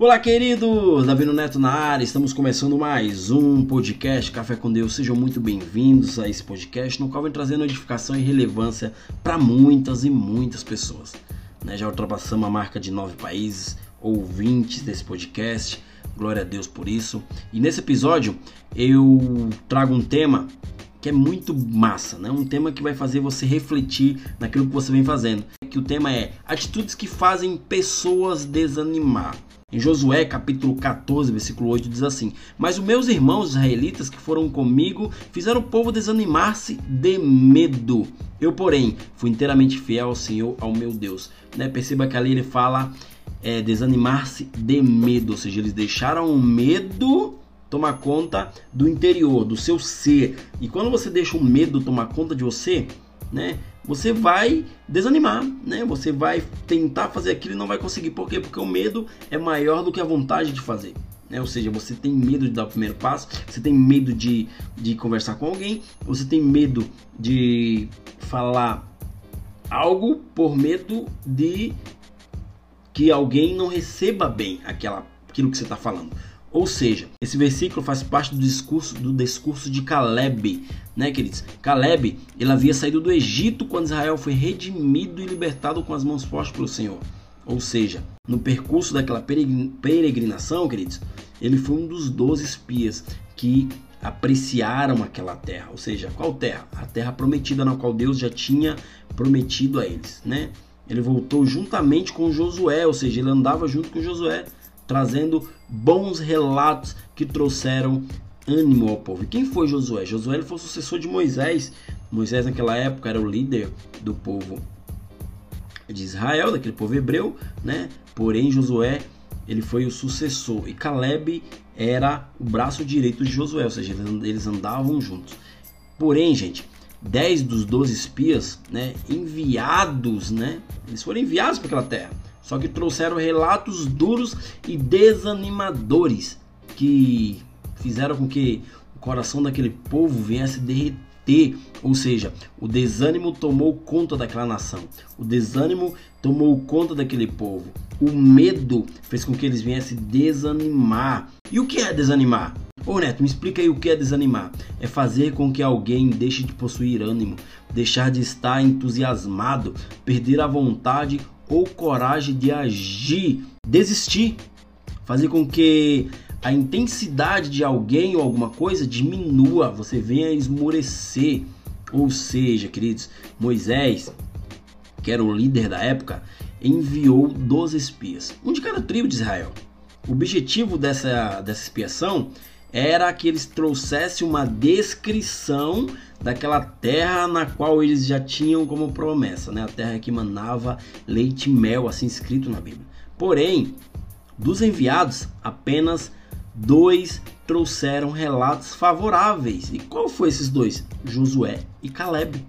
Olá, queridos! Davi Neto na área, estamos começando mais um podcast Café com Deus. Sejam muito bem-vindos a esse podcast, no qual vem trazendo edificação e relevância para muitas e muitas pessoas. Né? Já ultrapassamos a marca de nove países ouvintes desse podcast, glória a Deus por isso. E nesse episódio eu trago um tema que é muito massa, né? Um tema que vai fazer você refletir naquilo que você vem fazendo. Que o tema é atitudes que fazem pessoas desanimar. Em Josué capítulo 14, versículo 8 diz assim: Mas os meus irmãos israelitas que foram comigo fizeram o povo desanimar-se de medo. Eu, porém, fui inteiramente fiel ao Senhor, ao meu Deus. Né? Perceba que ali ele fala é, desanimar-se de medo, ou seja, eles deixaram o medo tomar conta do interior, do seu ser. E quando você deixa o medo tomar conta de você, né? Você vai desanimar, né? Você vai tentar fazer aquilo e não vai conseguir. Por quê? Porque o medo é maior do que a vontade de fazer. Né? Ou seja, você tem medo de dar o primeiro passo, você tem medo de, de conversar com alguém, você tem medo de falar algo por medo de que alguém não receba bem aquela, aquilo que você está falando. Ou seja, esse versículo faz parte do discurso do discurso de Caleb, né, queridos? Caleb, ele havia saído do Egito quando Israel foi redimido e libertado com as mãos fortes pelo Senhor. Ou seja, no percurso daquela peregrinação, queridos, ele foi um dos doze espias que apreciaram aquela terra. Ou seja, qual terra? A terra prometida na qual Deus já tinha prometido a eles, né? Ele voltou juntamente com Josué, ou seja, ele andava junto com Josué trazendo bons relatos que trouxeram ânimo ao povo. E quem foi Josué? Josué ele foi o sucessor de Moisés. Moisés naquela época era o líder do povo de Israel, daquele povo hebreu, né? Porém Josué ele foi o sucessor e Caleb era o braço direito de Josué, ou seja, eles andavam juntos. Porém, gente, 10 dos 12 espias, né, enviados, né, eles foram enviados para aquela terra só que trouxeram relatos duros e desanimadores que fizeram com que o coração daquele povo viesse derreter. Ou seja, o desânimo tomou conta daquela nação, o desânimo tomou conta daquele povo, o medo fez com que eles viessem desanimar. E o que é desanimar? Ô Neto, me explica aí o que é desanimar. É fazer com que alguém deixe de possuir ânimo, deixar de estar entusiasmado, perder a vontade ou coragem de agir, desistir, fazer com que a intensidade de alguém ou alguma coisa diminua, você venha esmorecer. Ou seja, queridos, Moisés, que era o líder da época, enviou 12 espias, um de cada tribo de Israel. O objetivo dessa, dessa expiação era que eles trouxessem uma descrição daquela terra na qual eles já tinham como promessa, né? A terra que manava leite e mel, assim escrito na Bíblia. Porém, dos enviados, apenas dois trouxeram relatos favoráveis. E qual foi esses dois? Josué e Caleb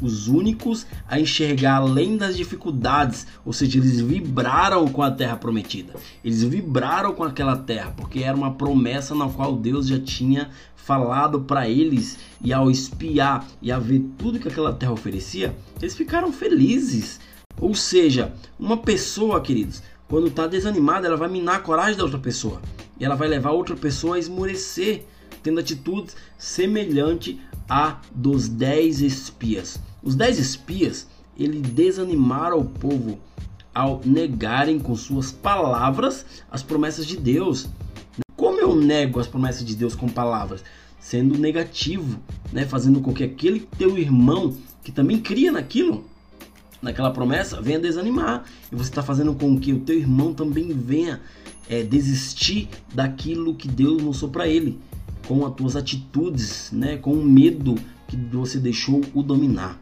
os únicos a enxergar além das dificuldades, ou seja, eles vibraram com a terra prometida. Eles vibraram com aquela terra, porque era uma promessa na qual Deus já tinha falado para eles e ao espiar e a ver tudo que aquela terra oferecia, eles ficaram felizes. Ou seja, uma pessoa, queridos, quando está desanimada, ela vai minar a coragem da outra pessoa e ela vai levar outra pessoa a esmorecer, tendo atitudes semelhantes a dos dez espias. Os dez espias, ele desanimaram o povo ao negarem com suas palavras as promessas de Deus. Como eu nego as promessas de Deus com palavras? Sendo negativo, né? fazendo com que aquele teu irmão que também cria naquilo, naquela promessa, venha desanimar. E você está fazendo com que o teu irmão também venha é, desistir daquilo que Deus mostrou para ele, com as tuas atitudes, né? com o medo que você deixou o dominar.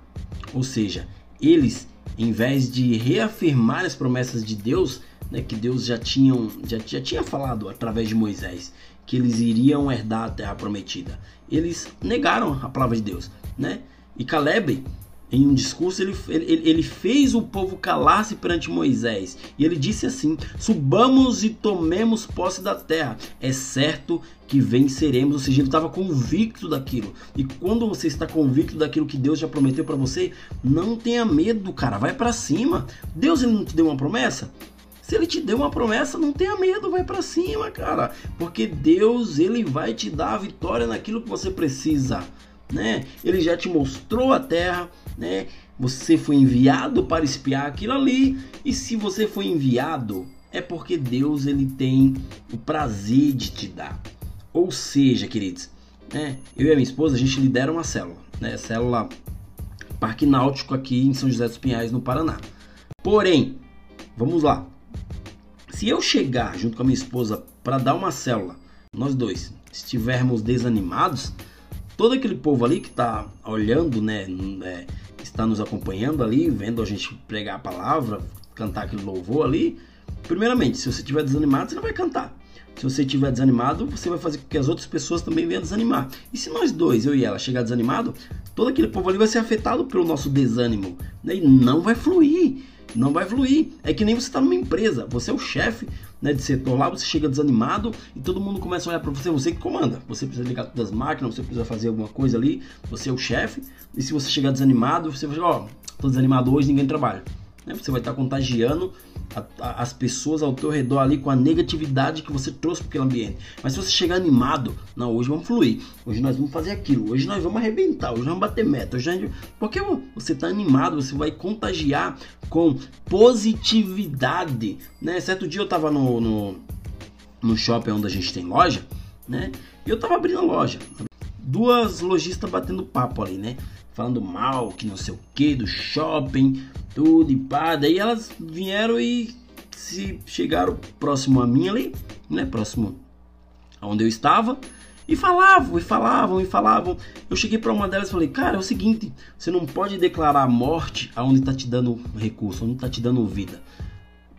Ou seja, eles, em vez de reafirmar as promessas de Deus, né, que Deus já, tinham, já, já tinha falado através de Moisés, que eles iriam herdar a terra prometida, eles negaram a palavra de Deus. Né? E Caleb, em um discurso, ele, ele, ele fez o povo calar-se perante Moisés. E ele disse assim: Subamos e tomemos posse da terra. É certo que venceremos. Ou seja, ele estava convicto daquilo. E quando você está convicto daquilo que Deus já prometeu para você, não tenha medo, cara. Vai para cima. Deus ele não te deu uma promessa? Se ele te deu uma promessa, não tenha medo, vai para cima, cara, porque Deus ele vai te dar a vitória naquilo que você precisa, né? Ele já te mostrou a terra, né? Você foi enviado para espiar aquilo ali, e se você foi enviado, é porque Deus ele tem o prazer de te dar. Ou seja, queridos, né? Eu e a minha esposa a gente lidera uma célula, né? Célula Parque Náutico aqui em São José dos Pinhais, no Paraná. Porém, vamos lá. Se eu chegar junto com a minha esposa para dar uma célula, nós dois estivermos desanimados, todo aquele povo ali que está olhando, né, é, está nos acompanhando ali, vendo a gente pregar a palavra, cantar aquele louvor ali. Primeiramente, se você estiver desanimado, você não vai cantar. Se você estiver desanimado, você vai fazer com que as outras pessoas também venham desanimar. E se nós dois, eu e ela, chegar desanimado, todo aquele povo ali vai ser afetado pelo nosso desânimo. Né? E não vai fluir. Não vai fluir. É que nem você está numa empresa. Você é o chefe né, de setor lá, você chega desanimado e todo mundo começa a olhar para você. Você que comanda. Você precisa ligar todas as máquinas, você precisa fazer alguma coisa ali. Você é o chefe. E se você chegar desanimado, você vai falar: Ó, oh, tô desanimado hoje, ninguém trabalha. Né? Você vai estar contagiando a, a, as pessoas ao teu redor ali com a negatividade que você trouxe para aquele ambiente. Mas se você chegar animado, não, hoje vamos fluir, hoje nós vamos fazer aquilo, hoje nós vamos arrebentar, hoje nós vamos bater meta. Hoje. Porque você está animado, você vai contagiar com positividade. Né? Certo dia eu estava no, no, no shopping onde a gente tem loja, né? E eu estava abrindo a loja. Duas lojistas batendo papo ali, né? Falando mal, que não sei o que, do shopping, tudo e pá. Daí elas vieram e se chegaram próximo a mim ali, né? Próximo aonde eu estava. E falavam, e falavam, e falavam. Eu cheguei para uma delas e falei, cara, é o seguinte, você não pode declarar morte aonde está te dando recurso, onde está te dando vida.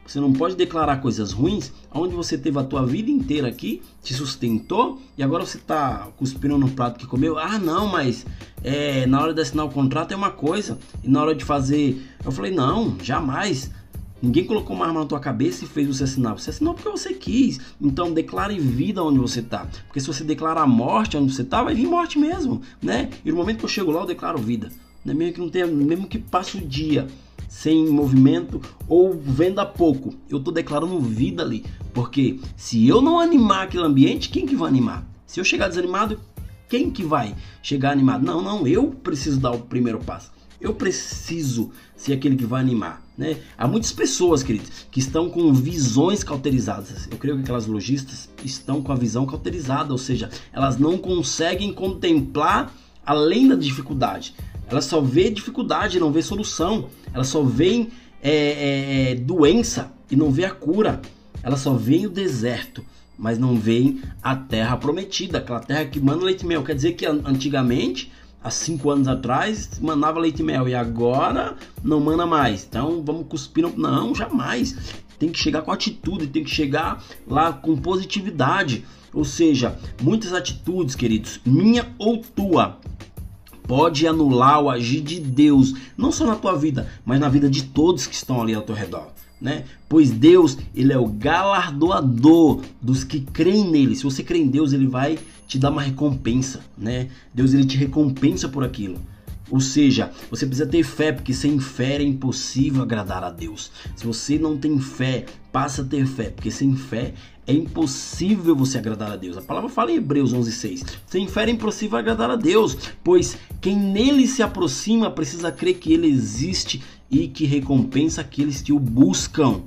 Você não pode declarar coisas ruins onde você teve a tua vida inteira aqui, te sustentou e agora você está cuspindo no prato que comeu. Ah, não, mas é, na hora de assinar o contrato é uma coisa e na hora de fazer. Eu falei, não, jamais. Ninguém colocou uma arma na tua cabeça e fez você assinar. Você assinou porque você quis. Então declare vida onde você está. Porque se você declarar morte onde você está, vai vir morte mesmo, né? E no momento que eu chego lá, eu declaro vida. Né? Mesmo que não tenha, mesmo que passe o dia sem movimento ou venda pouco. Eu estou declarando vida ali, porque se eu não animar aquele ambiente, quem que vai animar? Se eu chegar desanimado, quem que vai chegar animado? Não, não, eu preciso dar o primeiro passo. Eu preciso ser aquele que vai animar, né? Há muitas pessoas, queridos, que estão com visões cauterizadas. Eu creio que aquelas lojistas estão com a visão cauterizada, ou seja, elas não conseguem contemplar além da dificuldade. Ela só vê dificuldade, não vê solução. Ela só vê é, é, é, doença e não vê a cura. Ela só vê o deserto, mas não vê a terra prometida, aquela terra que manda leite e mel. Quer dizer que antigamente, há cinco anos atrás, mandava leite e mel e agora não manda mais. Então vamos cuspir. Não, jamais. Tem que chegar com atitude, tem que chegar lá com positividade. Ou seja, muitas atitudes, queridos, minha ou tua, pode anular o agir de Deus, não só na tua vida, mas na vida de todos que estão ali ao teu redor. Né? Pois Deus, ele é o galardoador dos que creem nele. Se você crê em Deus, ele vai te dar uma recompensa, né? Deus ele te recompensa por aquilo. Ou seja, você precisa ter fé, porque sem fé é impossível agradar a Deus. Se você não tem fé, passa a ter fé, porque sem fé é impossível você agradar a Deus. A palavra fala em Hebreus 11:6. Sem fé é impossível agradar a Deus, pois quem nele se aproxima precisa crer que ele existe e que recompensa aqueles que o buscam.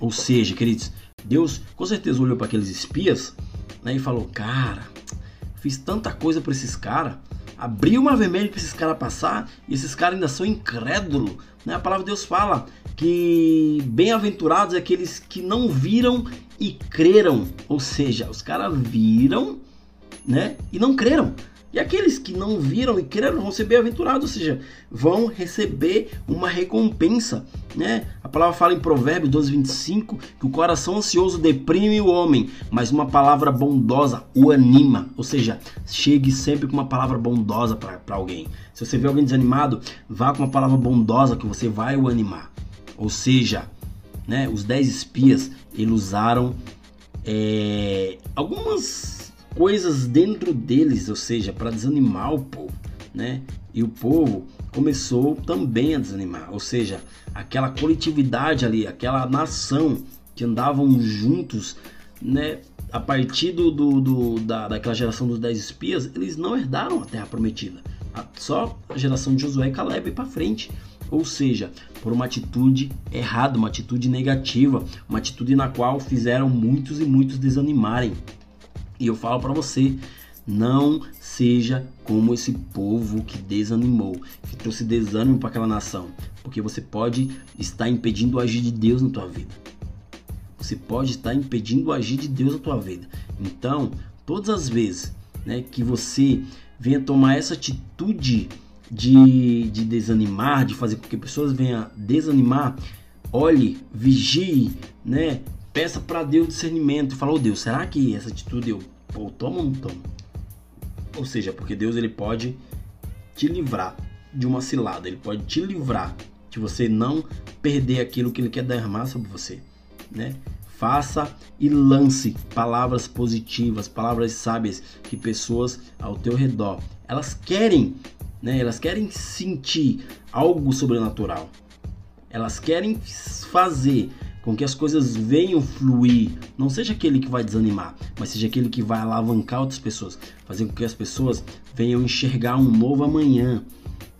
Ou seja, queridos, Deus com certeza olhou para aqueles espias né, e falou: Cara, fiz tanta coisa para esses caras abriu uma vermelha para esses caras passar e esses caras ainda são incrédulos. Né? A palavra de Deus fala que bem-aventurados é aqueles que não viram e creram. Ou seja, os caras viram né? e não creram. E aqueles que não viram e creram vão ser bem-aventurados, ou seja, vão receber uma recompensa, né? A palavra fala em Provérbios 12, 25 que o coração ansioso deprime o homem, mas uma palavra bondosa o anima. Ou seja, chegue sempre com uma palavra bondosa para alguém. Se você vê alguém desanimado, vá com uma palavra bondosa que você vai o animar. Ou seja, né, os dez espias eles usaram é, algumas coisas dentro deles, ou seja, para desanimar o povo, né? E o povo começou também a desanimar, ou seja, aquela coletividade ali, aquela nação, que andavam juntos, né? A partir do, do, do da, daquela geração dos dez espias, eles não herdaram a terra prometida. Só a geração de Josué e Caleb para frente. Ou seja, por uma atitude errada, uma atitude negativa, uma atitude na qual fizeram muitos e muitos desanimarem. E eu falo para você, não seja como esse povo que desanimou, que trouxe desânimo para aquela nação, porque você pode estar impedindo o agir de Deus na tua vida. Você pode estar impedindo o agir de Deus na tua vida. Então, todas as vezes né, que você venha tomar essa atitude de, de desanimar, de fazer com que pessoas venham desanimar, olhe, vigie, né? Peça para Deus discernimento. Fala, oh Deus, será que essa atitude eu pô, tomo ou não tomo? Ou seja, porque Deus ele pode te livrar de uma cilada, ele pode te livrar de você não perder aquilo que ele quer derramar sobre você, né? Faça e lance palavras positivas, palavras sábias que pessoas ao teu redor, elas querem né? Elas querem sentir algo sobrenatural. Elas querem fazer com que as coisas venham fluir, não seja aquele que vai desanimar, mas seja aquele que vai alavancar outras pessoas, fazer com que as pessoas venham enxergar um novo amanhã.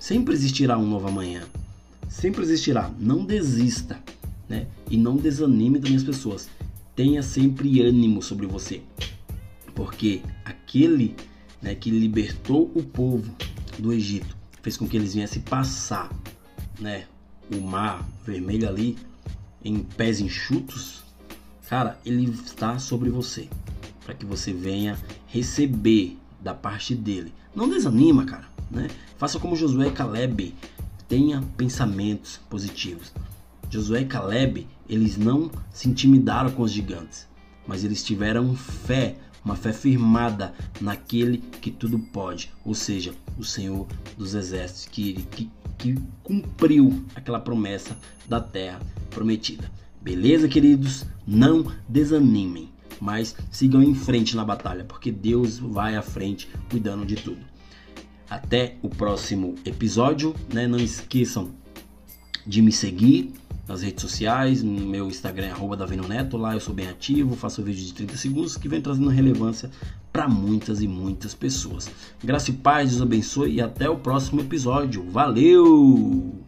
Sempre existirá um novo amanhã. Sempre existirá. Não desista, né? E não desanime também as pessoas. Tenha sempre ânimo sobre você. Porque aquele né, que libertou o povo do Egito fez com que eles viessem passar né, o mar vermelho ali em pés enxutos, cara, ele está sobre você para que você venha receber da parte dele. Não desanima, cara, né? Faça como Josué e Caleb, tenha pensamentos positivos. Josué e Caleb, eles não se intimidaram com os gigantes, mas eles tiveram fé uma fé firmada naquele que tudo pode, ou seja, o Senhor dos Exércitos, que, que, que cumpriu aquela promessa da terra prometida. Beleza, queridos? Não desanimem, mas sigam em frente na batalha, porque Deus vai à frente cuidando de tudo. Até o próximo episódio, né? Não esqueçam de me seguir nas redes sociais, no meu Instagram, arroba Davino Neto, lá eu sou bem ativo, faço vídeo de 30 segundos que vem trazendo relevância para muitas e muitas pessoas. Graça e paz, Deus abençoe e até o próximo episódio. Valeu!